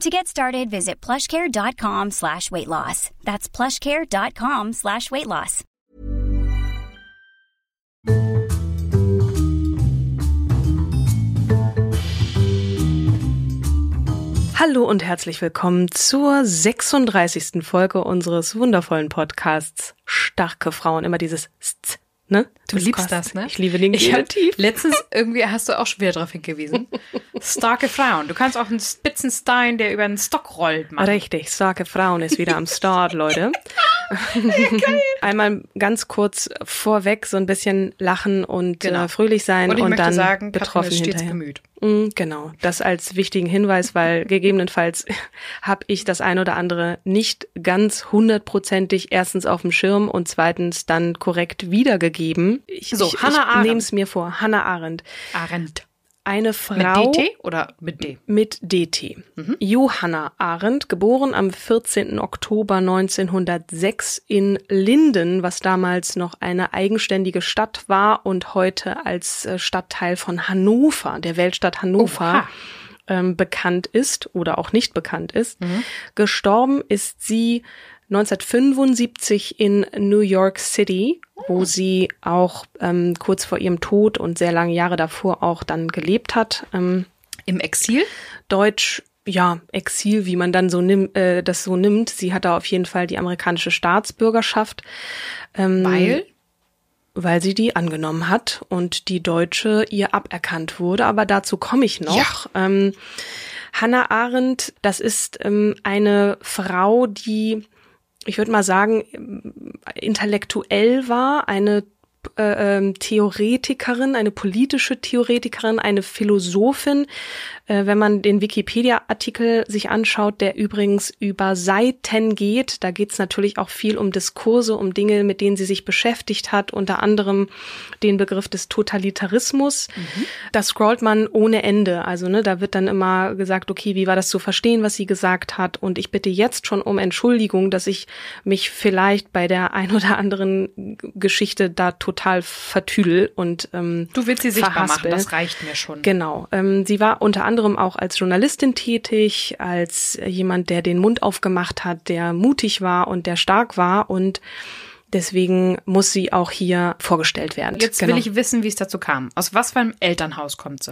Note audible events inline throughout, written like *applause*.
To get started, visit plushcare.com slash weight loss. That's plushcare.com slash weight loss. Hallo und herzlich willkommen zur 36. Folge unseres wundervollen Podcasts Starke Frauen. Immer dieses St Ne? Du das liebst kostet. das, ne? Ich liebe den ich Genitiv. Letztens *laughs* irgendwie hast du auch schwer darauf hingewiesen. starke Frauen. Du kannst auch einen Spitzenstein, der über einen Stock rollt, machen. Richtig, starke Frauen ist wieder am Start, Leute. *laughs* Einmal ganz kurz vorweg so ein bisschen lachen und genau. äh, fröhlich sein und, und dann sagen, betroffen ist hinterher. Gemüt. Mm, genau, das als wichtigen Hinweis, weil gegebenenfalls *laughs* habe ich das ein oder andere nicht ganz hundertprozentig erstens auf dem Schirm und zweitens dann korrekt wiedergegeben. Ich, so, ich, Hannah ich Arendt. nehme es mir vor. Hannah Arendt. Arendt. Eine Frau. Mit DT oder mit D? Mit DT. Mhm. Johanna Arendt, geboren am 14. Oktober 1906 in Linden, was damals noch eine eigenständige Stadt war und heute als äh, Stadtteil von Hannover, der Weltstadt Hannover, ähm, bekannt ist oder auch nicht bekannt ist. Mhm. Gestorben ist sie 1975 in New York City, wo sie auch ähm, kurz vor ihrem Tod und sehr lange Jahre davor auch dann gelebt hat. Ähm, Im Exil? Deutsch, ja, Exil, wie man dann so nimmt, äh, das so nimmt. Sie hatte auf jeden Fall die amerikanische Staatsbürgerschaft. Ähm, Weil? Weil sie die angenommen hat und die deutsche ihr aberkannt wurde. Aber dazu komme ich noch. Ja. Ähm, Hannah Arendt, das ist ähm, eine Frau, die ich würde mal sagen, intellektuell war, eine äh, ähm, Theoretikerin, eine politische Theoretikerin, eine Philosophin. Äh, wenn man den Wikipedia-Artikel sich anschaut, der übrigens über Seiten geht, da geht es natürlich auch viel um Diskurse, um Dinge, mit denen sie sich beschäftigt hat, unter anderem den Begriff des Totalitarismus. Mhm. Da scrollt man ohne Ende. Also ne, da wird dann immer gesagt, okay, wie war das zu verstehen, was sie gesagt hat? Und ich bitte jetzt schon um Entschuldigung, dass ich mich vielleicht bei der ein oder anderen Geschichte da total vertüdel und ähm, Du willst sie sichtbar verhaspel. machen, das reicht mir schon. Genau. Ähm, sie war unter anderem auch als Journalistin tätig, als jemand, der den Mund aufgemacht hat, der mutig war und der stark war und Deswegen muss sie auch hier vorgestellt werden. Jetzt genau. will ich wissen, wie es dazu kam. Aus was für einem Elternhaus kommt sie?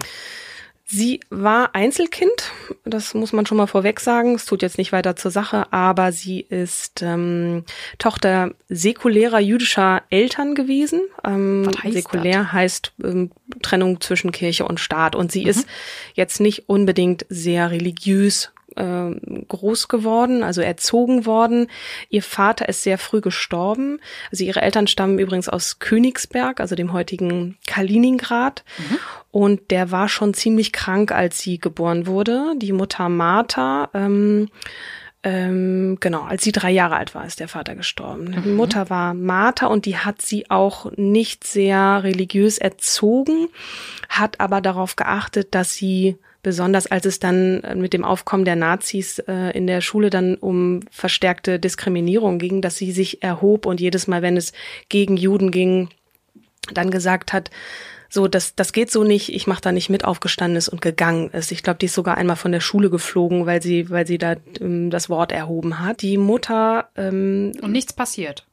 Sie war Einzelkind, das muss man schon mal vorweg sagen. Es tut jetzt nicht weiter zur Sache, aber sie ist ähm, Tochter säkulärer jüdischer Eltern gewesen. Ähm, Was heißt säkulär das? heißt ähm, Trennung zwischen Kirche und Staat. Und sie mhm. ist jetzt nicht unbedingt sehr religiös äh, groß geworden, also erzogen worden. Ihr Vater ist sehr früh gestorben. Also ihre Eltern stammen übrigens aus Königsberg, also dem heutigen Kaliningrad. Mhm. Und der war schon ziemlich krank, als sie geboren wurde. Die Mutter Martha, ähm, ähm, genau, als sie drei Jahre alt war, ist der Vater gestorben. Mhm. Die Mutter war Martha und die hat sie auch nicht sehr religiös erzogen, hat aber darauf geachtet, dass sie besonders als es dann mit dem Aufkommen der Nazis äh, in der Schule dann um verstärkte Diskriminierung ging, dass sie sich erhob und jedes Mal, wenn es gegen Juden ging, dann gesagt hat, so, das, das geht so nicht, ich mache da nicht mit, aufgestanden ist und gegangen ist. Ich glaube, die ist sogar einmal von der Schule geflogen, weil sie, weil sie da ähm, das Wort erhoben hat. Die Mutter ähm, Und nichts passiert.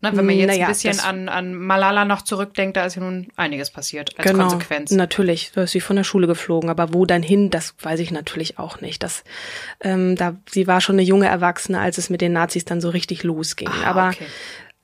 Na, wenn man jetzt Naja, ein bisschen an, an Malala noch zurückdenkt, da ist ja nun einiges passiert als genau, Konsequenz. Natürlich, da ist sie von der Schule geflogen, aber wo dann hin, das weiß ich natürlich auch nicht. Das, ähm, da, sie war schon eine junge Erwachsene, als es mit den Nazis dann so richtig losging. Ah, aber okay.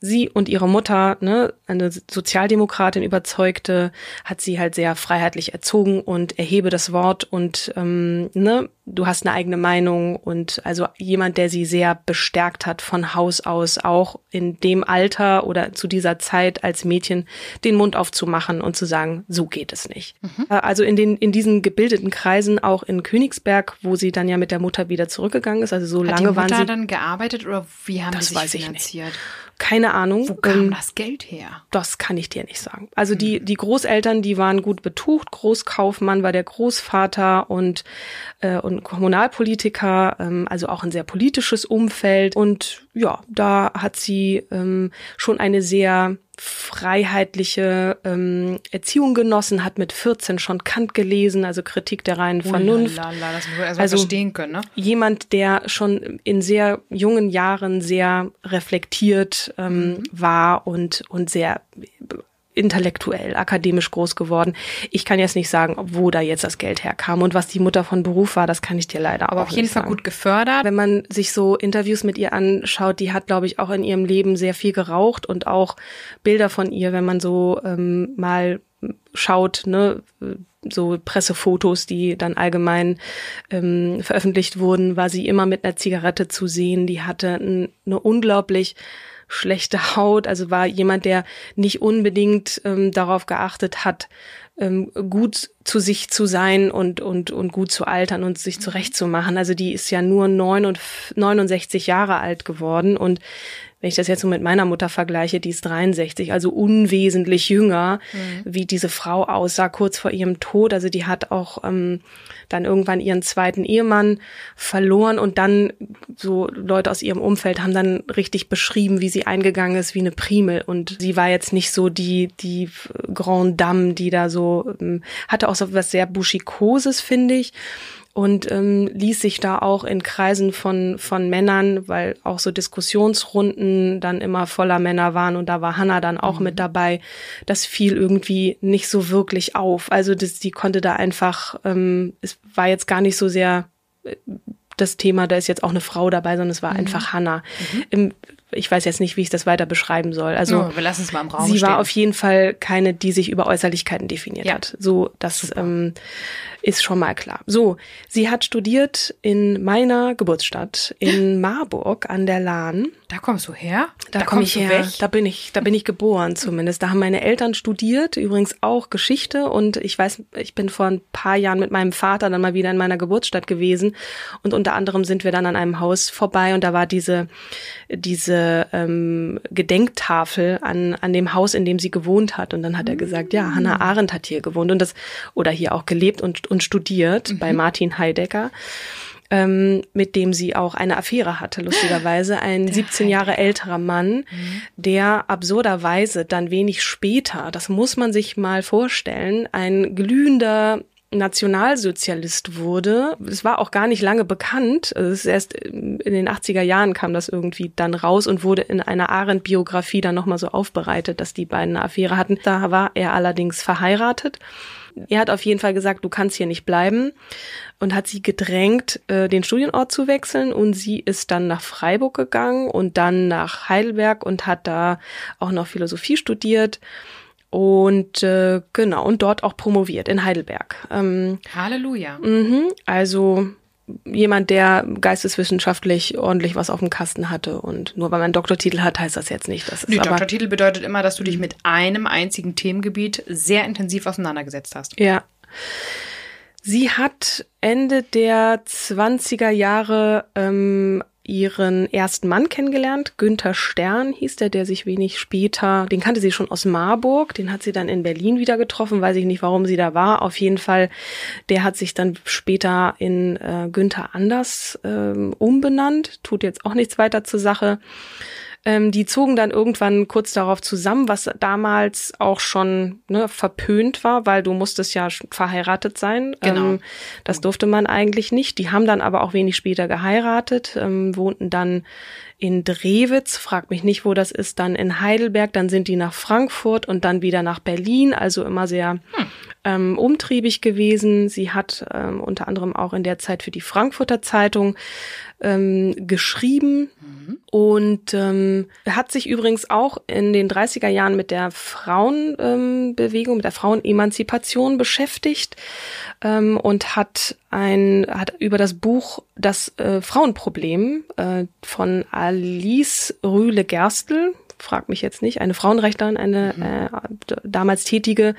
Sie und ihre Mutter, ne, eine Sozialdemokratin überzeugte, hat sie halt sehr freiheitlich erzogen und erhebe das Wort und ähm, ne, du hast eine eigene Meinung und also jemand, der sie sehr bestärkt hat von Haus aus, auch in dem Alter oder zu dieser Zeit als Mädchen den Mund aufzumachen und zu sagen, so geht es nicht. Mhm. Äh, also in den in diesen gebildeten Kreisen auch in Königsberg, wo sie dann ja mit der Mutter wieder zurückgegangen ist, also so hat lange die Mutter waren sie dann gearbeitet oder wie haben Das die sich weiß ich finanziert? Keine Ahnung. Wo kam Ähm, das Geld her? Das kann ich dir nicht sagen. Also die, die Großeltern, die waren gut betucht. Großkaufmann war der Großvater und, äh, und Kommunalpolitiker, ähm, also auch ein sehr politisches Umfeld. Und ja, da hat sie ähm, schon eine sehr freiheitliche ähm, Erziehung genossen, hat mit 14 schon Kant gelesen, also Kritik der reinen Vernunft. Ulalala, das muss man erstmal Also- verstehen können, ne? jemand, der schon in sehr jungen Jahren sehr reflektiert ähm, war und, und sehr intellektuell, akademisch groß geworden. Ich kann jetzt nicht sagen, wo da jetzt das Geld herkam und was die Mutter von Beruf war, das kann ich dir leider Aber auch auf jeden nicht Fall sagen. gut gefördert. Wenn man sich so Interviews mit ihr anschaut, die hat, glaube ich, auch in ihrem Leben sehr viel geraucht und auch Bilder von ihr, wenn man so ähm, mal schaut, ne, so Pressefotos, die dann allgemein ähm, veröffentlicht wurden, war sie immer mit einer Zigarette zu sehen. Die hatte ein, eine unglaublich schlechte Haut, also war jemand, der nicht unbedingt ähm, darauf geachtet hat, ähm, gut zu sich zu sein und, und, und gut zu altern und sich zurechtzumachen. Also die ist ja nur 69 Jahre alt geworden und wenn ich das jetzt so mit meiner Mutter vergleiche, die ist 63, also unwesentlich jünger, wie diese Frau aussah kurz vor ihrem Tod. Also die hat auch ähm, dann irgendwann ihren zweiten Ehemann verloren und dann so Leute aus ihrem Umfeld haben dann richtig beschrieben, wie sie eingegangen ist wie eine Primel. Und sie war jetzt nicht so die, die Grande Dame, die da so, ähm, hatte auch so was sehr Buschikoses, finde ich und ähm, ließ sich da auch in Kreisen von von Männern, weil auch so Diskussionsrunden dann immer voller Männer waren und da war Hannah dann auch mit dabei. Das fiel irgendwie nicht so wirklich auf. Also das, die konnte da einfach, ähm, es war jetzt gar nicht so sehr äh, das Thema, da ist jetzt auch eine Frau dabei, sondern es war einfach Hannah. Im, ich weiß jetzt nicht, wie ich das weiter beschreiben soll. Also Ja, wir lassen es mal im Raum sie stehen. war auf jeden Fall keine, die sich über Äußerlichkeiten definiert Ja. hat. So, das ähm, ist schon mal klar. So, sie hat studiert in meiner Geburtsstadt in Marburg an der Lahn. Da kommst du her? Da, komme kommst ich her. weg? Da bin ich, da bin ich geboren zumindest. Da haben meine Eltern studiert, übrigens auch Geschichte und ich weiß, ich bin vor ein paar Jahren mit meinem Vater dann mal wieder in meiner Geburtsstadt gewesen und unter anderem sind wir dann an einem Haus vorbei und da war diese diese ähm, Gedenktafel an an dem Haus, in dem sie gewohnt hat. Und dann hat er gesagt, ja, Hannah Arendt hat hier gewohnt und das oder hier auch gelebt und und studiert bei Martin Heidegger ähm, mit dem sie auch eine Affäre hatte, lustigerweise. Ein 17 Jahre älterer Mann, der absurderweise dann wenig später, das muss man sich mal vorstellen, ein glühender Nationalsozialist wurde. Es war auch gar nicht lange bekannt. Ist erst in den 80er Jahren kam das irgendwie dann raus und wurde in einer Arendt-Biografie dann nochmal so aufbereitet, dass die beiden eine Affäre hatten. Da war er allerdings verheiratet. Er hat auf jeden Fall gesagt, du kannst hier nicht bleiben und hat sie gedrängt, äh, den Studienort zu wechseln und sie ist dann nach Freiburg gegangen und dann nach Heidelberg und hat da auch noch Philosophie studiert und äh, genau und dort auch promoviert in Heidelberg. Ähm, Halleluja. mhm, also jemand, der geisteswissenschaftlich ordentlich was auf dem Kasten hatte und nur weil man einen Doktortitel hat, heißt das jetzt nicht. Das ist aber, Doktortitel bedeutet immer, dass du dich mit einem einzigen Themengebiet sehr intensiv auseinandergesetzt hast. Ja. Sie hat Ende der 20er Jahre ähm, ihren ersten Mann kennengelernt. Günther Stern hieß der, der sich wenig später, den kannte sie schon aus Marburg, den hat sie dann in Berlin wieder getroffen, weiß ich nicht, warum sie da war. Auf jeden Fall, der hat sich dann später in äh, Günther Anders ähm, umbenannt, tut jetzt auch nichts weiter zur Sache. Ähm, die zogen dann irgendwann kurz darauf zusammen, was damals auch schon ne, verpönt war, weil du musstest ja verheiratet sein. Genau. Ähm, das durfte man eigentlich nicht. Die haben dann aber auch wenig später geheiratet, ähm, wohnten dann in Drewitz, frag mich nicht, wo das ist, dann in Heidelberg, dann sind die nach Frankfurt und dann wieder nach Berlin, also immer sehr hm. ähm, umtriebig gewesen. Sie hat ähm, unter anderem auch in der Zeit für die Frankfurter Zeitung ähm, geschrieben mhm. und ähm, hat sich übrigens auch in den 30er Jahren mit der Frauenbewegung, ähm, mit der Frauenemanzipation beschäftigt ähm, und hat ein hat über das Buch Das äh, Frauenproblem äh, von Alice Rühle Gerstl frag mich jetzt nicht, eine Frauenrechtlerin, eine mhm. äh, damals tätige,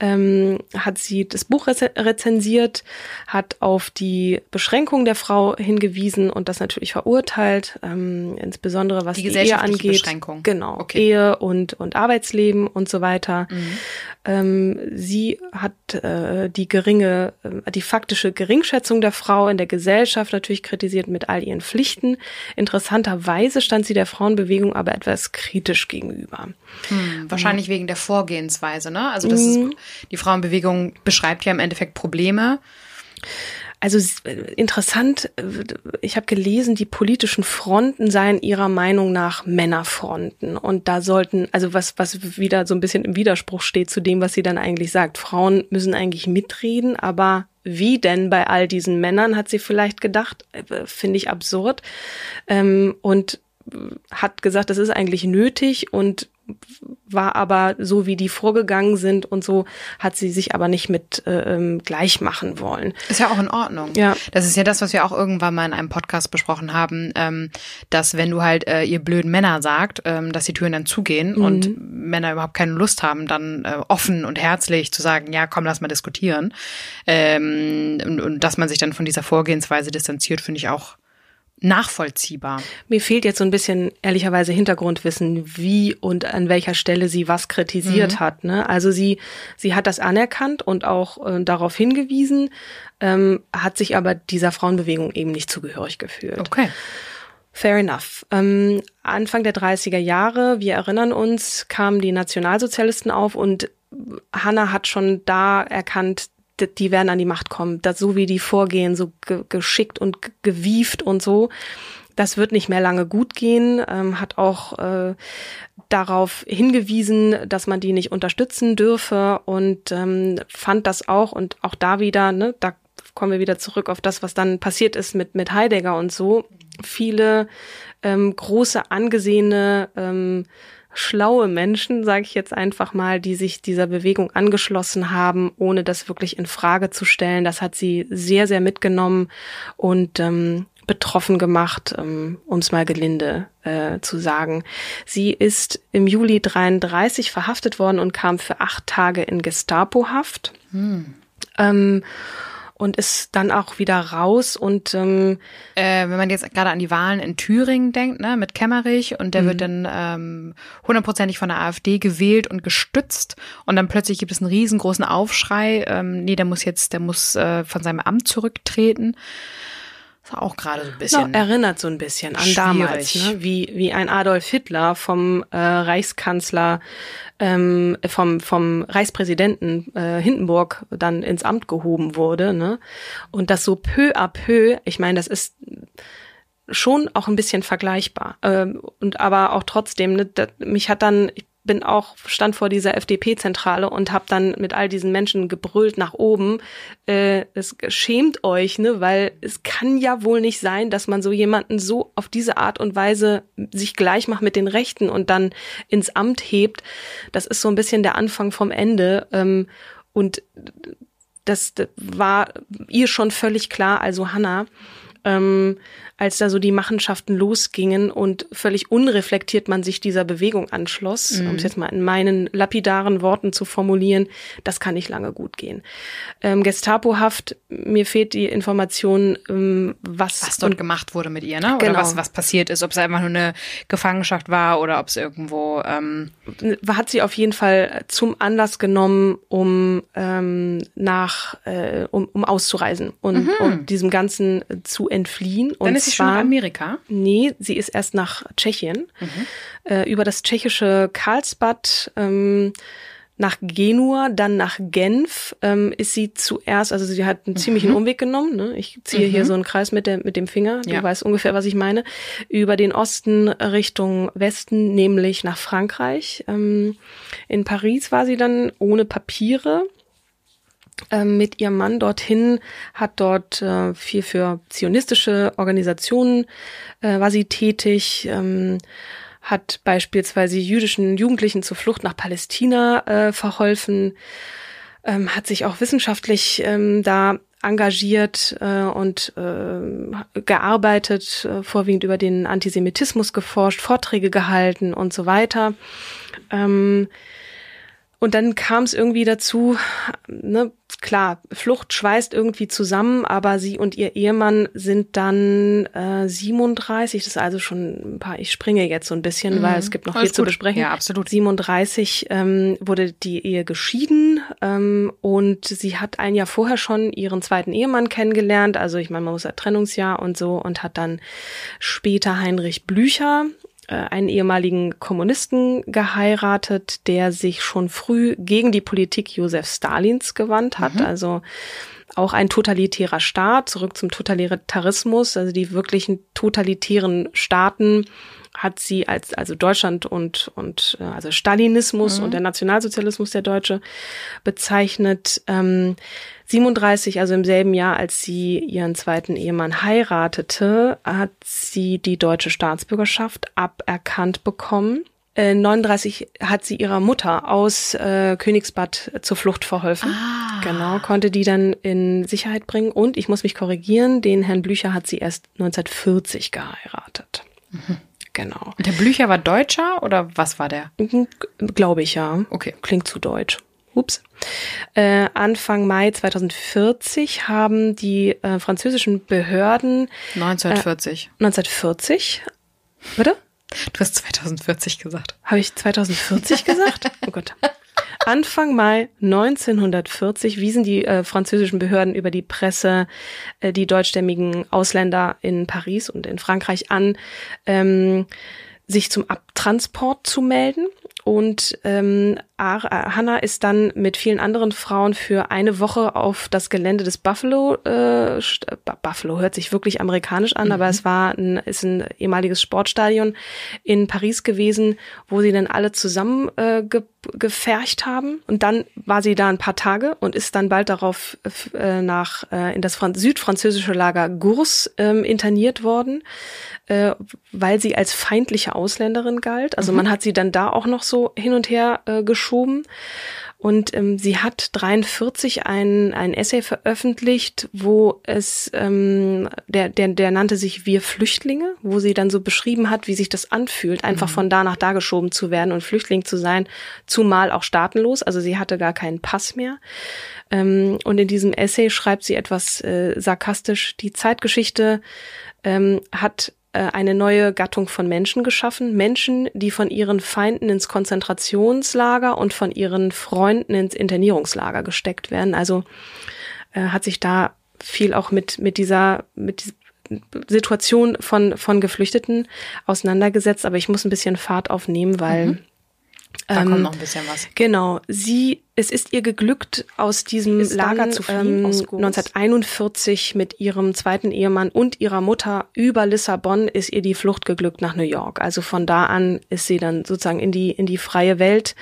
ähm, hat sie das Buch rezensiert, hat auf die Beschränkung der Frau hingewiesen und das natürlich verurteilt, ähm, insbesondere was die, die Ehe angeht. Beschränkung. Genau, okay. Ehe und, und Arbeitsleben und so weiter. Mhm. Ähm, sie hat äh, die geringe, äh, die faktische Geringschätzung der Frau in der Gesellschaft natürlich kritisiert mit all ihren Pflichten. Interessanterweise stand sie der Frauenbewegung aber etwas kritisch gegenüber. Hm, wahrscheinlich mhm. wegen der Vorgehensweise, ne? Also das mhm. ist, die Frauenbewegung beschreibt ja im Endeffekt Probleme. Also äh, interessant, äh, ich habe gelesen, die politischen Fronten seien ihrer Meinung nach Männerfronten. Und da sollten, also was, was wieder so ein bisschen im Widerspruch steht zu dem, was sie dann eigentlich sagt. Frauen müssen eigentlich mitreden, aber wie denn bei all diesen Männern, hat sie vielleicht gedacht, äh, finde ich absurd. Ähm, und hat gesagt, das ist eigentlich nötig und war aber so, wie die vorgegangen sind und so, hat sie sich aber nicht mit äh, ähm, gleich machen wollen. Ist ja auch in Ordnung. Ja. Das ist ja das, was wir auch irgendwann mal in einem Podcast besprochen haben, ähm, dass wenn du halt äh, ihr blöden Männer sagt, ähm, dass die Türen dann zugehen mhm. und Männer überhaupt keine Lust haben, dann äh, offen und herzlich zu sagen, ja, komm, lass mal diskutieren. Ähm, und, und dass man sich dann von dieser Vorgehensweise distanziert, finde ich auch nachvollziehbar. Mir fehlt jetzt so ein bisschen ehrlicherweise Hintergrundwissen, wie und an welcher Stelle sie was kritisiert mhm. hat. Ne? Also sie, sie hat das anerkannt und auch äh, darauf hingewiesen, ähm, hat sich aber dieser Frauenbewegung eben nicht zugehörig gefühlt. Okay. Fair enough. Ähm, Anfang der 30er Jahre, wir erinnern uns, kamen die Nationalsozialisten auf und Hannah hat schon da erkannt, die werden an die Macht kommen. Das, so wie die vorgehen, so ge geschickt und gewieft und so. Das wird nicht mehr lange gut gehen, ähm, hat auch äh, darauf hingewiesen, dass man die nicht unterstützen dürfe und ähm, fand das auch und auch da wieder, ne, da kommen wir wieder zurück auf das, was dann passiert ist mit, mit Heidegger und so. Viele ähm, große, angesehene ähm, schlaue Menschen, sage ich jetzt einfach mal, die sich dieser Bewegung angeschlossen haben, ohne das wirklich in Frage zu stellen. Das hat sie sehr, sehr mitgenommen und ähm, betroffen gemacht, ähm, um es mal gelinde äh, zu sagen. Sie ist im Juli 33 verhaftet worden und kam für acht Tage in Gestapo-Haft. Hm. Ähm, und ist dann auch wieder raus und ähm, äh, wenn man jetzt gerade an die Wahlen in Thüringen denkt, ne, mit Kemmerich und der mhm. wird dann ähm, hundertprozentig von der AfD gewählt und gestützt und dann plötzlich gibt es einen riesengroßen Aufschrei, ähm, nee, der muss jetzt, der muss äh, von seinem Amt zurücktreten. War auch gerade so ein bisschen. No, erinnert so ein bisschen an schwierig. damals, ne? wie, wie ein Adolf Hitler vom äh, Reichskanzler ähm, vom, vom Reichspräsidenten äh, Hindenburg dann ins Amt gehoben wurde. Ne? Und das so peu à peu, ich meine, das ist schon auch ein bisschen vergleichbar. Ähm, und aber auch trotzdem, ne, das, mich hat dann, ich bin auch, stand vor dieser FDP-Zentrale und habe dann mit all diesen Menschen gebrüllt nach oben, äh, es schämt euch, ne, weil es kann ja wohl nicht sein, dass man so jemanden so auf diese Art und Weise sich gleich macht mit den Rechten und dann ins Amt hebt. Das ist so ein bisschen der Anfang vom Ende. Ähm, und das, war ihr schon völlig klar, also Hannah. Ähm, als da so die Machenschaften losgingen und völlig unreflektiert man sich dieser Bewegung anschloss, mhm. um es jetzt mal in meinen lapidaren Worten zu formulieren, das kann nicht lange gut gehen. Ähm, Gestapohaft, mir fehlt die Information, ähm, was, was dort gemacht wurde mit ihr, ne? Oder genau. was, was passiert ist, ob es einfach nur eine Gefangenschaft war oder ob es irgendwo ähm hat sie auf jeden Fall zum Anlass genommen, um ähm, nach äh, um, um auszureisen und mhm. um diesem Ganzen zu entfliehen. Und ist sie schon in Amerika? Nee, sie ist erst nach Tschechien. Mhm. Äh, über das tschechische Karlsbad ähm, nach Genua, dann nach Genf ähm, ist sie zuerst, also sie hat einen ziemlichen mhm. Umweg genommen. Ne? Ich ziehe mhm. hier so einen Kreis mit, der, mit dem Finger, du ja. weißt ungefähr, was ich meine, über den Osten Richtung Westen, nämlich nach Frankreich. Ähm, in Paris war sie dann ohne Papiere mit ihrem Mann dorthin, hat dort äh, viel für zionistische Organisationen äh, war sie tätig. Ähm, hat beispielsweise jüdischen Jugendlichen zur Flucht nach Palästina äh, verholfen, ähm, hat sich auch wissenschaftlich ähm, da engagiert äh, und äh, gearbeitet, äh, vorwiegend über den Antisemitismus geforscht, Vorträge gehalten und so weiter. Ähm, und dann kam es irgendwie dazu, ne, klar, Flucht schweißt irgendwie zusammen, aber sie und ihr Ehemann sind dann äh, 37, das ist also schon ein paar, ich springe jetzt so ein bisschen, mhm. weil es gibt noch Alles viel gut. zu besprechen. Ja, absolut. 37 ähm, wurde die Ehe geschieden ähm, und sie hat ein Jahr vorher schon ihren zweiten Ehemann kennengelernt, also ich meine, man muss ja Trennungsjahr und so und hat dann später Heinrich Blücher einen ehemaligen Kommunisten geheiratet, der sich schon früh gegen die Politik Josef Stalins gewandt hat. Mhm. Also auch ein totalitärer Staat, zurück zum Totalitarismus, also die wirklichen totalitären Staaten hat sie als also Deutschland und und äh, also Stalinismus mhm. und der Nationalsozialismus der Deutsche bezeichnet. Ähm, 37, also im selben Jahr, als sie ihren zweiten Ehemann heiratete, hat sie die deutsche Staatsbürgerschaft aberkannt bekommen. 39 äh, hat sie ihrer Mutter aus äh, Königsbad zur Flucht verholfen. Ah. Genau, konnte die dann in Sicherheit bringen. Und ich muss mich korrigieren, den Herrn Blücher hat sie erst 1940 geheiratet. Mhm. Genau. Und der Blücher war Deutscher oder was war der? Mhm, glaube ich ja. Okay. Klingt zu deutsch. Ups. Äh, Anfang Mai 2040 haben die äh, französischen Behörden 1940. Äh, 1940. Bitte? Du hast 2040 gesagt. Habe ich 2040 gesagt? *laughs* Oh Gott. Anfang Mai 1940 wiesen die äh, französischen Behörden über die Presse äh, die deutschstämmigen Ausländer in Paris und in Frankreich an, ähm, sich zum Abtransport zu melden. Und ähm, Hannah ist dann mit vielen anderen Frauen für eine Woche auf das Gelände des Buffalo, äh, Buffalo hört sich wirklich amerikanisch an, mhm. aber es war ein, ist ein ehemaliges Sportstadion in Paris gewesen, wo sie dann alle zusammen äh, ge gefercht haben. Und dann war sie da ein paar Tage und ist dann bald darauf äh, nach äh, in das Franz südfranzösische Lager Gurs ähm, interniert worden äh, weil sie als feindliche Ausländerin galt. Also mhm. man hat sie dann da auch noch so hin und her äh, geschoben. Und ähm, sie hat 43 ein, ein Essay veröffentlicht, wo es, ähm, der, der, der nannte sich Wir Flüchtlinge, wo sie dann so beschrieben hat, wie sich das anfühlt, einfach mhm. von da nach da geschoben zu werden und Flüchtling zu sein, zumal auch staatenlos. Also sie hatte gar keinen Pass mehr. Ähm, und in diesem Essay schreibt sie etwas äh, sarkastisch, die Zeitgeschichte ähm, hat eine neue Gattung von Menschen geschaffen. Menschen, die von ihren Feinden ins Konzentrationslager und von ihren Freunden ins Internierungslager gesteckt werden. Also äh, hat sich da viel auch mit, mit dieser, mit dieser Situation von, von Geflüchteten auseinandergesetzt. Aber ich muss ein bisschen Fahrt aufnehmen, weil mhm. Da ähm, kommt noch ein bisschen was. Genau. Sie, es ist ihr geglückt, aus diesem Lager dann, zu fliehen, ähm, 1941 mit ihrem zweiten Ehemann und ihrer Mutter über Lissabon ist ihr die Flucht geglückt nach New York. Also von da an ist sie dann sozusagen in die, in die freie Welt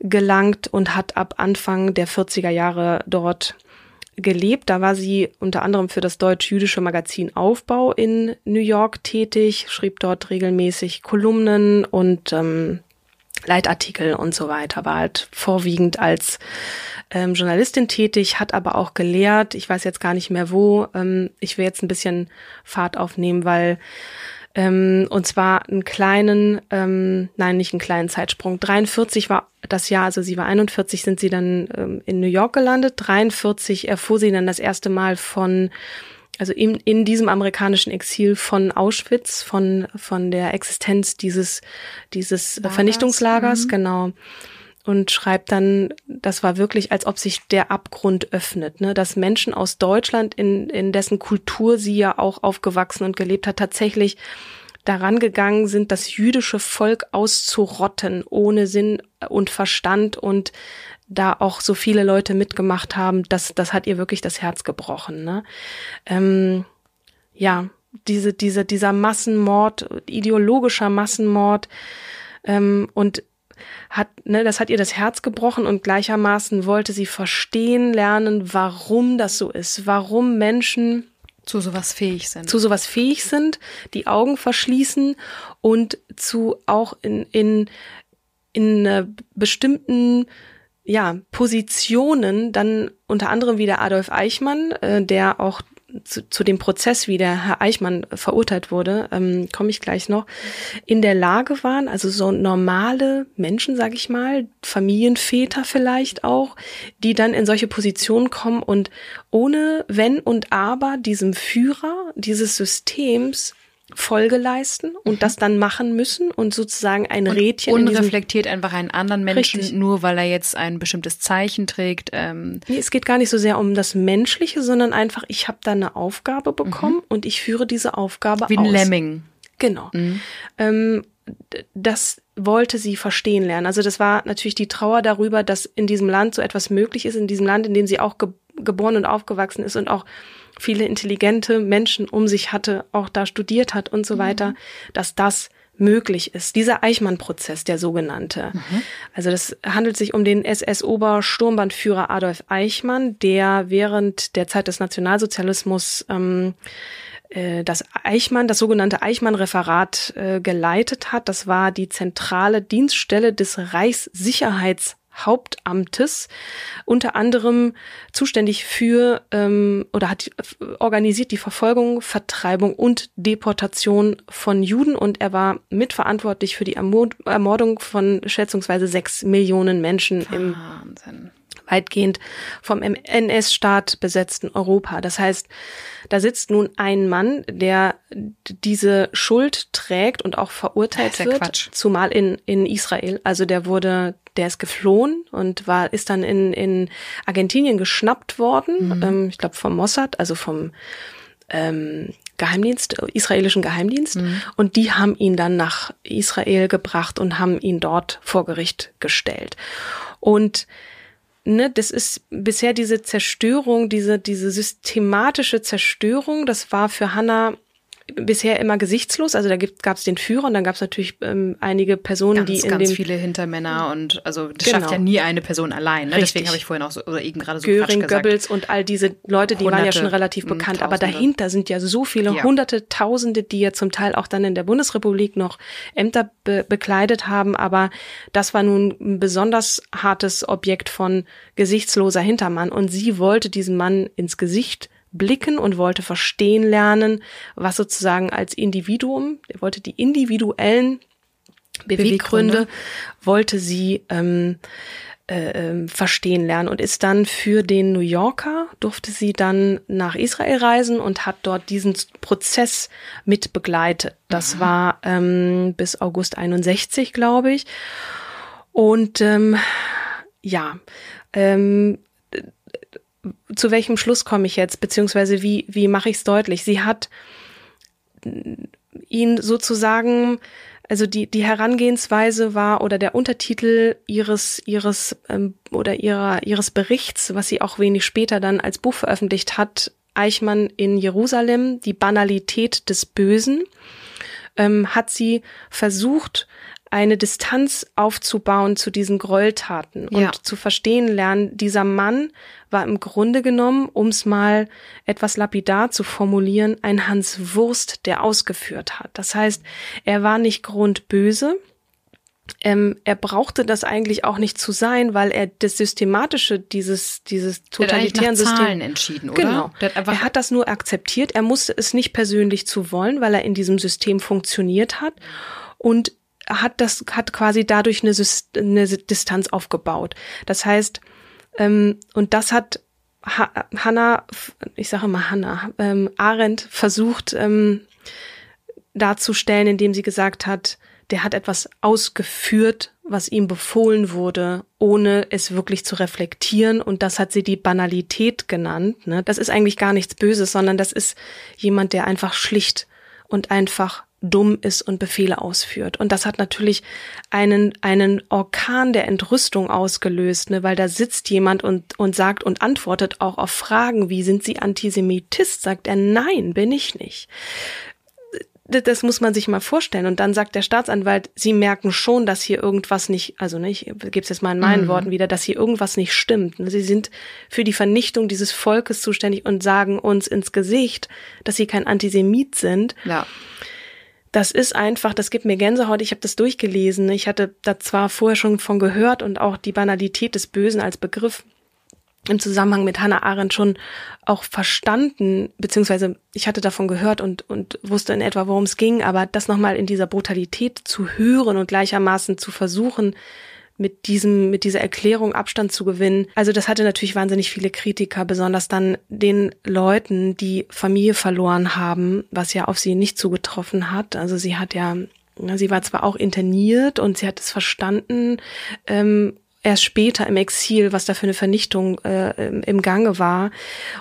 gelangt und hat ab Anfang der 40er Jahre dort gelebt. Da war sie unter anderem für das deutsch-jüdische Magazin Aufbau in New York tätig, schrieb dort regelmäßig Kolumnen und ähm, Leitartikel und so weiter, war halt vorwiegend als ähm, Journalistin tätig, hat aber auch gelehrt. Ich weiß jetzt gar nicht mehr wo. Ähm, ich will jetzt ein bisschen Fahrt aufnehmen, weil ähm, und zwar einen kleinen, ähm, nein, nicht einen kleinen Zeitsprung. 43 war das Jahr, also sie war 41, sind sie dann ähm, in New York gelandet. 43 erfuhr sie dann das erste Mal von also in, in diesem amerikanischen Exil von Auschwitz, von, von der Existenz dieses, dieses Lagers. Vernichtungslagers, mhm. genau. Und schreibt dann, das war wirklich, als ob sich der Abgrund öffnet, ne? dass Menschen aus Deutschland, in, in dessen Kultur sie ja auch aufgewachsen und gelebt hat, tatsächlich daran gegangen sind, das jüdische Volk auszurotten, ohne Sinn und Verstand und da auch so viele Leute mitgemacht haben, das, das hat ihr wirklich das Herz gebrochen. Ne? Ähm, ja, diese, diese, dieser Massenmord, ideologischer Massenmord ähm, und hat, ne, das hat ihr das Herz gebrochen und gleichermaßen wollte sie verstehen lernen, warum das so ist, warum Menschen zu sowas fähig sind. Zu sowas fähig sind, die Augen verschließen und zu auch in, in, in äh, bestimmten ja, Positionen, dann unter anderem wie der Adolf Eichmann, äh, der auch zu, zu dem Prozess, wie der Herr Eichmann verurteilt wurde, ähm, komme ich gleich noch, in der Lage waren, also so normale Menschen, sage ich mal, Familienväter vielleicht auch, die dann in solche Positionen kommen und ohne Wenn und Aber diesem Führer dieses Systems Folge leisten und mhm. das dann machen müssen und sozusagen ein und Rädchen. Unreflektiert einfach einen anderen Menschen, Richtig. nur weil er jetzt ein bestimmtes Zeichen trägt. Ähm. Nee, es geht gar nicht so sehr um das Menschliche, sondern einfach, ich habe da eine Aufgabe bekommen mhm. und ich führe diese Aufgabe Wie aus. Wie ein Lemming. Genau. Mhm. Ähm, das wollte sie verstehen lernen. Also das war natürlich die Trauer darüber, dass in diesem Land so etwas möglich ist, in diesem Land, in dem sie auch ge geboren und aufgewachsen ist und auch viele intelligente Menschen um sich hatte, auch da studiert hat und so mhm. weiter, dass das möglich ist. Dieser Eichmann-Prozess, der sogenannte. Mhm. Also das handelt sich um den SS-Obersturmbandführer Adolf Eichmann, der während der Zeit des Nationalsozialismus ähm, äh, das Eichmann, das sogenannte Eichmann-Referat äh, geleitet hat. Das war die zentrale Dienststelle des Reichssicherheits Hauptamtes, unter anderem zuständig für ähm, oder hat organisiert die Verfolgung, Vertreibung und Deportation von Juden und er war mitverantwortlich für die Ermordung von schätzungsweise sechs Millionen Menschen Wahnsinn. im weitgehend vom NS-Staat besetzten Europa. Das heißt, da sitzt nun ein Mann, der diese Schuld trägt und auch verurteilt wird, Quatsch. zumal in, in Israel. Also der wurde, der ist geflohen und war, ist dann in, in Argentinien geschnappt worden, mhm. ähm, ich glaube vom Mossad, also vom ähm, Geheimdienst, israelischen Geheimdienst. Mhm. Und die haben ihn dann nach Israel gebracht und haben ihn dort vor Gericht gestellt. Und ne, das ist bisher diese Zerstörung, diese, diese systematische Zerstörung, das war für Hannah bisher immer gesichtslos. Also da gab es den Führer und dann gab es natürlich ähm, einige Personen, ganz, die in ganz dem viele Hintermänner und also das genau. schafft ja nie eine Person allein. Ne? Deswegen habe ich vorhin auch so oder eben gerade so Göring, Goebbels und all diese Leute, die Hunderte, waren ja schon relativ bekannt. Tausende. Aber dahinter sind ja so viele ja. Hunderte, Tausende, die ja zum Teil auch dann in der Bundesrepublik noch Ämter be bekleidet haben. Aber das war nun ein besonders hartes Objekt von gesichtsloser Hintermann und sie wollte diesen Mann ins Gesicht blicken und wollte verstehen lernen, was sozusagen als Individuum, er wollte die individuellen Beweggründe, Beweggründe. wollte sie ähm, äh, ähm, verstehen lernen und ist dann für den New Yorker, durfte sie dann nach Israel reisen und hat dort diesen Prozess mit begleitet. Das mhm. war ähm, bis August 61, glaube ich. Und ähm, ja, ähm, zu welchem Schluss komme ich jetzt, beziehungsweise wie, wie mache ich es deutlich? Sie hat ihn sozusagen, also die, die Herangehensweise war oder der Untertitel ihres, ihres ähm, oder ihrer, ihres Berichts, was sie auch wenig später dann als Buch veröffentlicht hat, Eichmann in Jerusalem, die Banalität des Bösen, ähm, hat sie versucht, eine Distanz aufzubauen zu diesen Gräueltaten und ja. zu verstehen lernen, dieser Mann war im Grunde genommen, um es mal etwas lapidar zu formulieren, ein Hans Wurst, der ausgeführt hat. Das heißt, er war nicht grundböse, ähm, er brauchte das eigentlich auch nicht zu sein, weil er das Systematische dieses, dieses totalitären System entschieden, oder? Genau. er hat das nur akzeptiert. Er musste es nicht persönlich zu wollen, weil er in diesem System funktioniert hat. Und hat das, hat quasi dadurch eine, eine Distanz aufgebaut. Das heißt, ähm, und das hat ha Hannah, ich sage mal Hannah, ähm, Arendt versucht ähm, darzustellen, indem sie gesagt hat, der hat etwas ausgeführt, was ihm befohlen wurde, ohne es wirklich zu reflektieren. Und das hat sie die Banalität genannt. Ne? Das ist eigentlich gar nichts Böses, sondern das ist jemand, der einfach schlicht und einfach dumm ist und Befehle ausführt. Und das hat natürlich einen, einen Orkan der Entrüstung ausgelöst, ne, weil da sitzt jemand und, und sagt und antwortet auch auf Fragen wie, sind Sie Antisemitist? Sagt er, nein, bin ich nicht das muss man sich mal vorstellen. Und dann sagt der Staatsanwalt, sie merken schon, dass hier irgendwas nicht, also nicht, ich gebe es jetzt mal in meinen mhm. Worten wieder, dass hier irgendwas nicht stimmt. Sie sind für die Vernichtung dieses Volkes zuständig und sagen uns ins Gesicht, dass sie kein Antisemit sind. Ja. Das ist einfach, das gibt mir Gänsehaut. Ich habe das durchgelesen. Ich hatte da zwar vorher schon von gehört und auch die Banalität des Bösen als Begriff im Zusammenhang mit Hannah Arendt schon auch verstanden, beziehungsweise ich hatte davon gehört und, und wusste in etwa, worum es ging, aber das nochmal in dieser Brutalität zu hören und gleichermaßen zu versuchen, mit diesem, mit dieser Erklärung Abstand zu gewinnen. Also das hatte natürlich wahnsinnig viele Kritiker, besonders dann den Leuten, die Familie verloren haben, was ja auf sie nicht zugetroffen hat. Also sie hat ja Sie war zwar auch interniert und sie hat es verstanden ähm, erst später im Exil, was da für eine Vernichtung äh, im Gange war.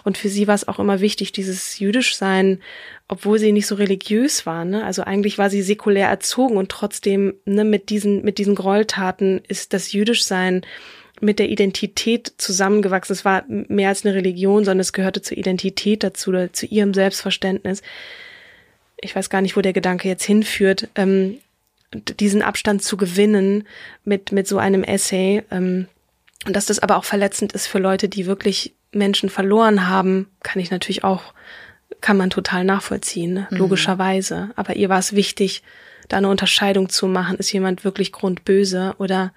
Und für sie war es auch immer wichtig, dieses Jüdischsein, obwohl sie nicht so religiös war. Ne? Also eigentlich war sie säkulär erzogen und trotzdem ne, mit diesen mit diesen Gräueltaten ist das Jüdischsein mit der Identität zusammengewachsen. Es war mehr als eine Religion, sondern es gehörte zur Identität dazu, zu ihrem Selbstverständnis. Ich weiß gar nicht, wo der Gedanke jetzt hinführt. Ähm, diesen Abstand zu gewinnen mit, mit so einem Essay. Ähm, und dass das aber auch verletzend ist für Leute, die wirklich Menschen verloren haben, kann ich natürlich auch, kann man total nachvollziehen, ne? Mhm. logischerweise. Aber ihr war es wichtig, da eine Unterscheidung zu machen. Ist jemand wirklich grundböse oder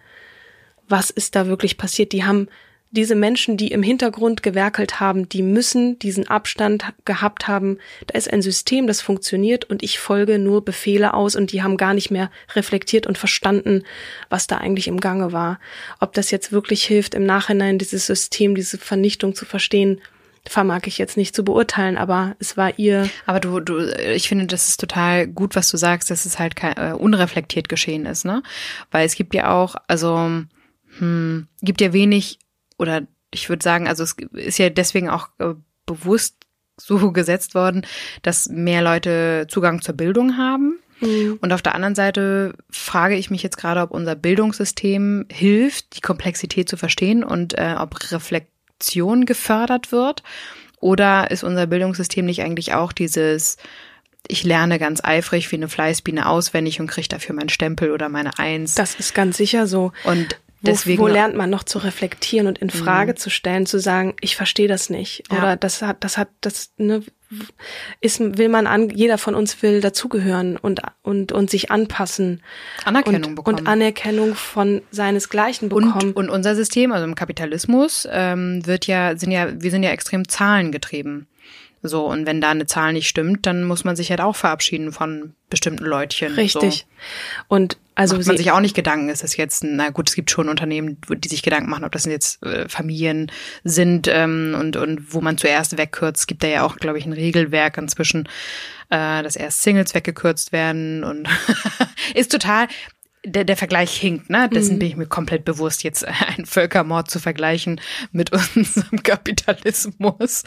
was ist da wirklich passiert? Die haben diese Menschen, die im Hintergrund gewerkelt haben, die müssen diesen Abstand gehabt haben. Da ist ein System, das funktioniert und ich folge nur Befehle aus und die haben gar nicht mehr reflektiert und verstanden, was da eigentlich im Gange war. Ob das jetzt wirklich hilft, im Nachhinein dieses System, diese Vernichtung zu verstehen, vermag ich jetzt nicht zu beurteilen, aber es war ihr. Aber du, du, ich finde, das ist total gut, was du sagst, dass es halt kein, äh, unreflektiert geschehen ist, ne? Weil es gibt ja auch, also hm, gibt ja wenig oder ich würde sagen, also es ist ja deswegen auch äh, bewusst so *laughs* gesetzt worden, dass mehr Leute Zugang zur Bildung haben. Mhm. Und auf der anderen Seite frage ich mich jetzt gerade, ob unser Bildungssystem hilft, die Komplexität zu verstehen und äh, ob Reflexion gefördert wird. Oder ist unser Bildungssystem nicht eigentlich auch dieses, ich lerne ganz eifrig wie eine Fleißbiene auswendig und kriege dafür meinen Stempel oder meine Eins. Das ist ganz sicher so. Und Deswegen, wo, wo lernt man noch zu reflektieren und in mhm. Frage mhm. zu stellen, zu sagen, ich verstehe das nicht ja. oder das hat, das hat, das ne, ist, will man an, jeder von uns will dazugehören und und und sich anpassen, Anerkennung und, bekommen und Anerkennung von seinesgleichen bekommen. Und, und unser System, also im Kapitalismus, ähm, wird ja sind ja wir sind ja extrem zahlengetrieben. So, und wenn da eine Zahl nicht stimmt, dann muss man sich halt auch verabschieden von bestimmten Leutchen. Richtig. So. Und also macht man sich auch nicht Gedanken, ist das jetzt, na gut, es gibt schon Unternehmen, die sich Gedanken machen, ob das jetzt äh, Familien sind ähm, und, und wo man zuerst wegkürzt. Es gibt da ja auch, glaube ich, ein Regelwerk inzwischen, äh, dass erst Singles weggekürzt werden und *laughs* ist total, der, der Vergleich hinkt, ne? Dessen mhm. bin ich mir komplett bewusst, jetzt *laughs* einen Völkermord zu vergleichen mit *laughs* unserem Kapitalismus.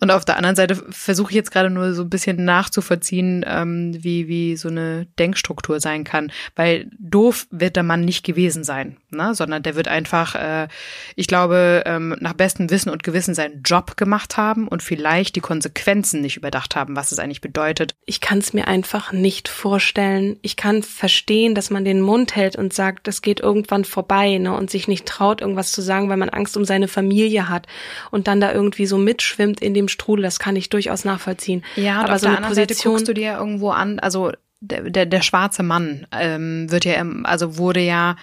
Und auf der anderen Seite versuche ich jetzt gerade nur so ein bisschen nachzuvollziehen, ähm, wie, wie so eine Denkstruktur sein kann. Weil doof wird der Mann nicht gewesen sein, ne? Sondern der wird einfach, äh, ich glaube, ähm, nach bestem Wissen und Gewissen seinen Job gemacht haben und vielleicht die Konsequenzen nicht überdacht haben, was es eigentlich bedeutet. Ich kann es mir einfach nicht vorstellen. Ich kann verstehen, dass man den Mund Mund hält und sagt, das geht irgendwann vorbei, ne, und sich nicht traut, irgendwas zu sagen, weil man Angst um seine Familie hat und dann da irgendwie so mitschwimmt in dem Strudel, das kann ich durchaus nachvollziehen. Ja, aber auf so der anderen Position, Seite guckst du dir irgendwo an, also der, der, der schwarze Mann ähm, wird ja, also wurde ja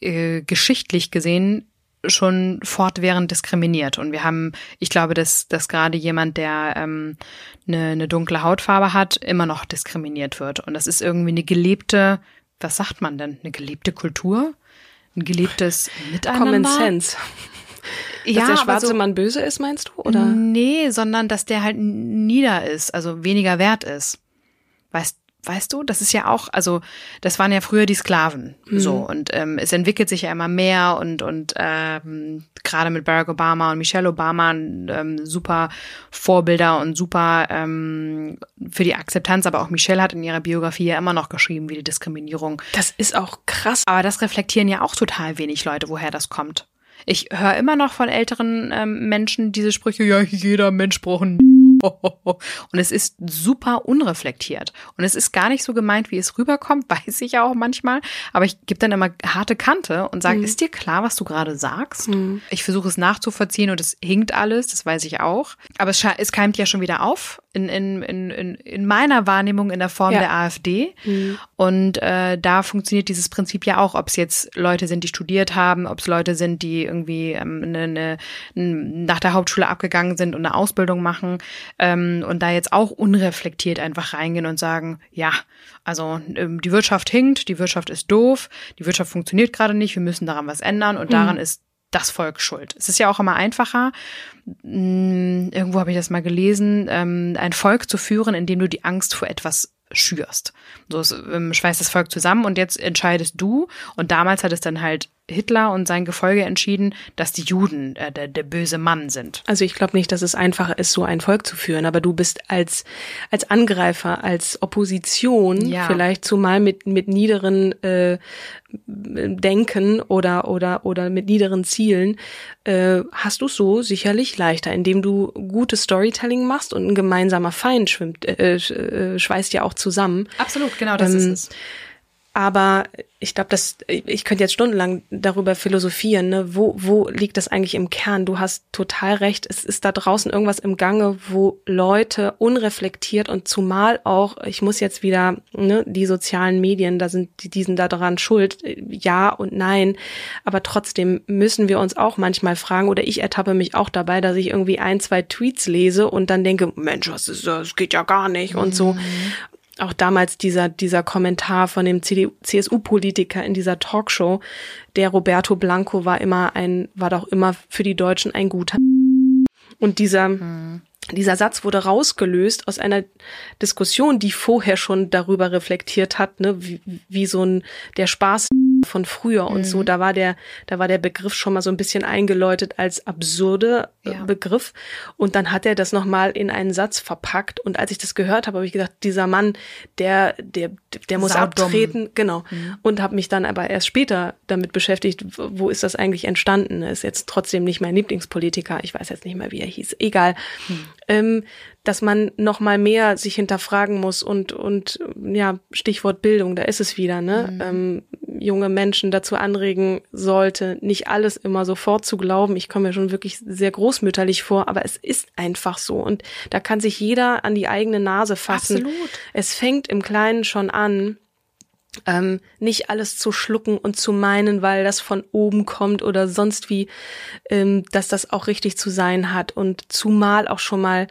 äh, geschichtlich gesehen schon fortwährend diskriminiert. Und wir haben, ich glaube, dass, dass gerade jemand, der ähm, eine, eine dunkle Hautfarbe hat, immer noch diskriminiert wird. Und das ist irgendwie eine gelebte was sagt man denn? Eine gelebte Kultur? Ein gelebtes Miteinander? Common Sense. Dass ja, der schwarze so, Mann böse ist, meinst du? Oder? Nee, sondern dass der halt nieder ist, also weniger wert ist. Weißt, weißt du? Das ist ja auch, also das waren ja früher die Sklaven, mhm. so und ähm, es entwickelt sich ja immer mehr und und ähm, gerade mit Barack Obama und Michelle Obama ähm, super Vorbilder und super ähm, für die Akzeptanz, aber auch Michelle hat in ihrer Biografie ja immer noch geschrieben, wie die Diskriminierung. Das ist auch krass. Aber das reflektieren ja auch total wenig Leute, woher das kommt. Ich höre immer noch von älteren ähm, Menschen diese Sprüche, ja, jeder Mensch braucht einen *laughs* und es ist super unreflektiert. Und es ist gar nicht so gemeint, wie es rüberkommt, *laughs* weiß ich ja auch manchmal. Aber ich gebe dann immer harte Kante und sage, mhm. ist dir klar, was du gerade sagst? Mhm. Ich versuche es nachzuvollziehen und es hinkt alles, das weiß ich auch. Aber es, es keimt ja schon wieder auf in, in, in, in meiner Wahrnehmung in der Form ja. der AfD. Mhm. Und äh, da funktioniert dieses Prinzip ja auch, ob es jetzt Leute sind, die studiert haben, ob es Leute sind, die irgendwie ähm, ne, ne, nach der Hauptschule abgegangen sind und eine Ausbildung machen ähm, und da jetzt auch unreflektiert einfach reingehen und sagen, ja, also ähm, die Wirtschaft hinkt, die Wirtschaft ist doof, die Wirtschaft funktioniert gerade nicht, wir müssen daran was ändern und mhm. daran ist das Volk schuld. Es ist ja auch immer einfacher, mh, irgendwo habe ich das mal gelesen, ähm, ein Volk zu führen, indem du die Angst vor etwas schürst. So ähm, schweißt das Volk zusammen und jetzt entscheidest du. Und damals hat es dann halt Hitler und sein Gefolge entschieden, dass die Juden äh, der, der böse Mann sind. Also ich glaube nicht, dass es einfacher ist, so ein Volk zu führen, aber du bist als als Angreifer, als Opposition ja. vielleicht zumal mit mit niederen äh, Denken oder oder oder mit niederen Zielen äh, hast du so sicherlich leichter, indem du gutes Storytelling machst und ein gemeinsamer Feind schwimmt äh, äh, schweißt ja auch zusammen. Absolut, genau das ähm, ist es. Aber ich glaube, dass ich könnte jetzt stundenlang darüber philosophieren, ne? wo, wo liegt das eigentlich im Kern? Du hast total recht. Es ist da draußen irgendwas im Gange, wo Leute unreflektiert und zumal auch, ich muss jetzt wieder, ne, die sozialen Medien, da sind die, die sind da dran schuld, ja und nein. Aber trotzdem müssen wir uns auch manchmal fragen, oder ich ertappe mich auch dabei, dass ich irgendwie ein, zwei Tweets lese und dann denke, Mensch, was ist das? geht ja gar nicht und so. Auch damals dieser, dieser Kommentar von dem CSU-Politiker in dieser Talkshow, der Roberto Blanco war immer ein, war doch immer für die Deutschen ein guter. Und dieser, mhm. dieser Satz wurde rausgelöst aus einer Diskussion, die vorher schon darüber reflektiert hat, ne, wie, wie so ein, der Spaß von früher und mhm. so. Da war der, da war der Begriff schon mal so ein bisschen eingeläutet als absurde äh, ja. Begriff. Und dann hat er das nochmal in einen Satz verpackt. Und als ich das gehört habe, habe ich gedacht, dieser Mann, der, der, der muss Saudom. abtreten. Genau. Mhm. Und habe mich dann aber erst später damit beschäftigt, wo ist das eigentlich entstanden? Er ist jetzt trotzdem nicht mein Lieblingspolitiker. Ich weiß jetzt nicht mehr, wie er hieß. Egal. Mhm. Ähm, dass man noch mal mehr sich hinterfragen muss und und ja Stichwort Bildung, da ist es wieder, ne? Mhm. Ähm, junge Menschen dazu anregen sollte, nicht alles immer sofort zu glauben. Ich komme mir schon wirklich sehr großmütterlich vor, aber es ist einfach so und da kann sich jeder an die eigene Nase fassen. Absolut. Es fängt im Kleinen schon an. Ähm, nicht alles zu schlucken und zu meinen, weil das von oben kommt oder sonst wie, ähm, dass das auch richtig zu sein hat und zumal auch schon mal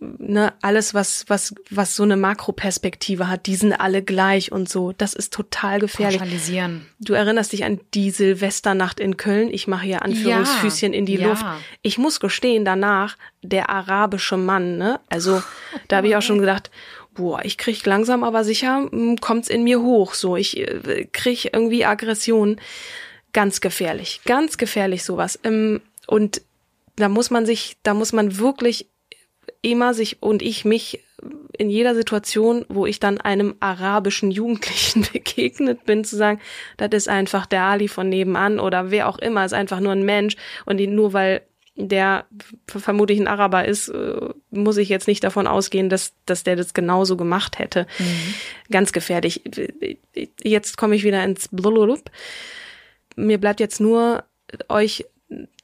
ne, alles, was, was, was so eine Makroperspektive hat, die sind alle gleich und so. Das ist total gefährlich. Pauschalisieren. Du erinnerst dich an die Silvesternacht in Köln. Ich mache hier Anführungsfüßchen ja, in die ja. Luft. Ich muss gestehen, danach, der arabische Mann, ne? Also, *laughs* da habe ich auch schon gedacht, boah, ich krieg langsam aber sicher, hm, kommt's in mir hoch. So, ich äh, krieg irgendwie Aggression. Ganz gefährlich. Ganz gefährlich sowas. Ähm, und da muss man sich, da muss man wirklich immer sich und ich mich in jeder Situation, wo ich dann einem arabischen Jugendlichen *laughs* begegnet bin, zu sagen, das ist einfach der Ali von nebenan oder wer auch immer, ist einfach nur ein Mensch und ihn nur weil der vermutlich ein Araber ist, äh, muss ich jetzt nicht davon ausgehen, dass, dass der das genauso gemacht hätte. Mhm. Ganz gefährlich. Jetzt komme ich wieder ins Blululup. Mir bleibt jetzt nur, euch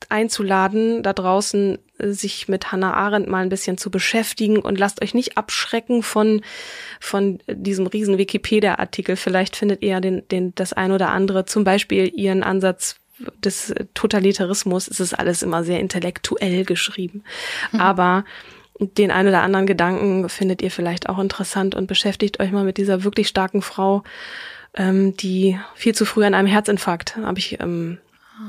einzuladen, da draußen äh, sich mit Hannah Arendt mal ein bisschen zu beschäftigen und lasst euch nicht abschrecken von, von diesem riesen Wikipedia-Artikel. Vielleicht findet ihr den, den, das ein oder andere, zum Beispiel ihren Ansatz des Totalitarismus. Es ist alles immer sehr intellektuell geschrieben. Mhm. Aber den ein oder anderen Gedanken findet ihr vielleicht auch interessant und beschäftigt euch mal mit dieser wirklich starken Frau, ähm, die viel zu früh an einem Herzinfarkt, habe ich ähm,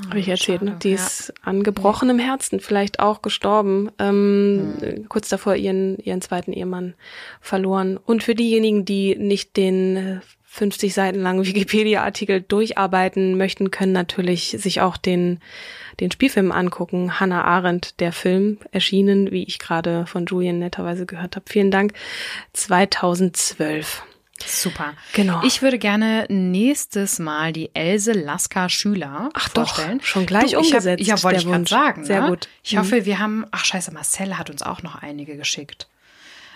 Habe ich erzählt, ne? Die ist an gebrochenem Herzen vielleicht auch gestorben, ähm, hm. kurz davor ihren, ihren zweiten Ehemann verloren. Und für diejenigen, die nicht den 50 Seiten langen Wikipedia-Artikel durcharbeiten möchten, können natürlich sich auch den, den Spielfilm angucken. Hannah Arendt, der Film, erschienen, wie ich gerade von Julian netterweise gehört habe. Vielen Dank. 2012. Super. Genau. Ich würde gerne nächstes Mal die Else Lasker Schüler ach vorstellen. Doch, schon gleich du, umgesetzt. Hab, ja, wollte ich gerade sagen. Sehr ne? gut. Ich hoffe, mhm. wir haben, ach scheiße, Marcel hat uns auch noch einige geschickt.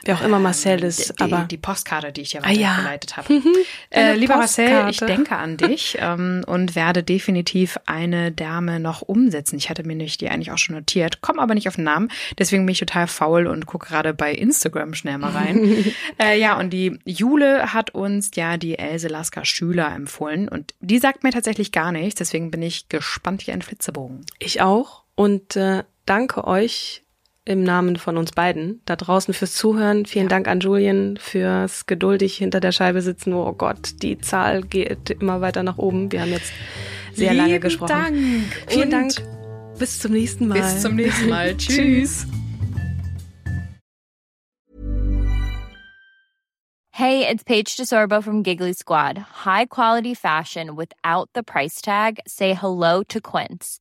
Wer auch immer Marcel ähm, ist, die, aber die Postkarte, die ich ja weitergeleitet ah, ja. habe. *laughs* Äh, lieber Marcel, ich denke an dich *laughs* ähm, und werde definitiv eine Dame noch umsetzen. Ich hatte mir nicht die eigentlich auch schon notiert, komme aber nicht auf den Namen. Deswegen bin ich total faul und gucke gerade bei Instagram schnell mal rein. *laughs* äh, ja, und die Jule hat uns ja die Else Lasker Schüler empfohlen und die sagt mir tatsächlich gar nichts. Deswegen bin ich gespannt wie ein Flitzebogen. Ich auch und äh, danke euch im Namen von uns beiden da draußen fürs Zuhören. Vielen ja. Dank an Julian fürs geduldig hinter der Scheibe sitzen. Oh Gott, die Zahl geht immer weiter nach oben. Wir haben jetzt sehr Lieben lange gesprochen. Dank. Vielen Und Dank. Bis zum nächsten Mal. Bis zum nächsten Mal. *laughs* Tschüss. Hey, it's Paige DeSorbo from Giggly Squad. High quality fashion without the price tag. Say hello to Quince.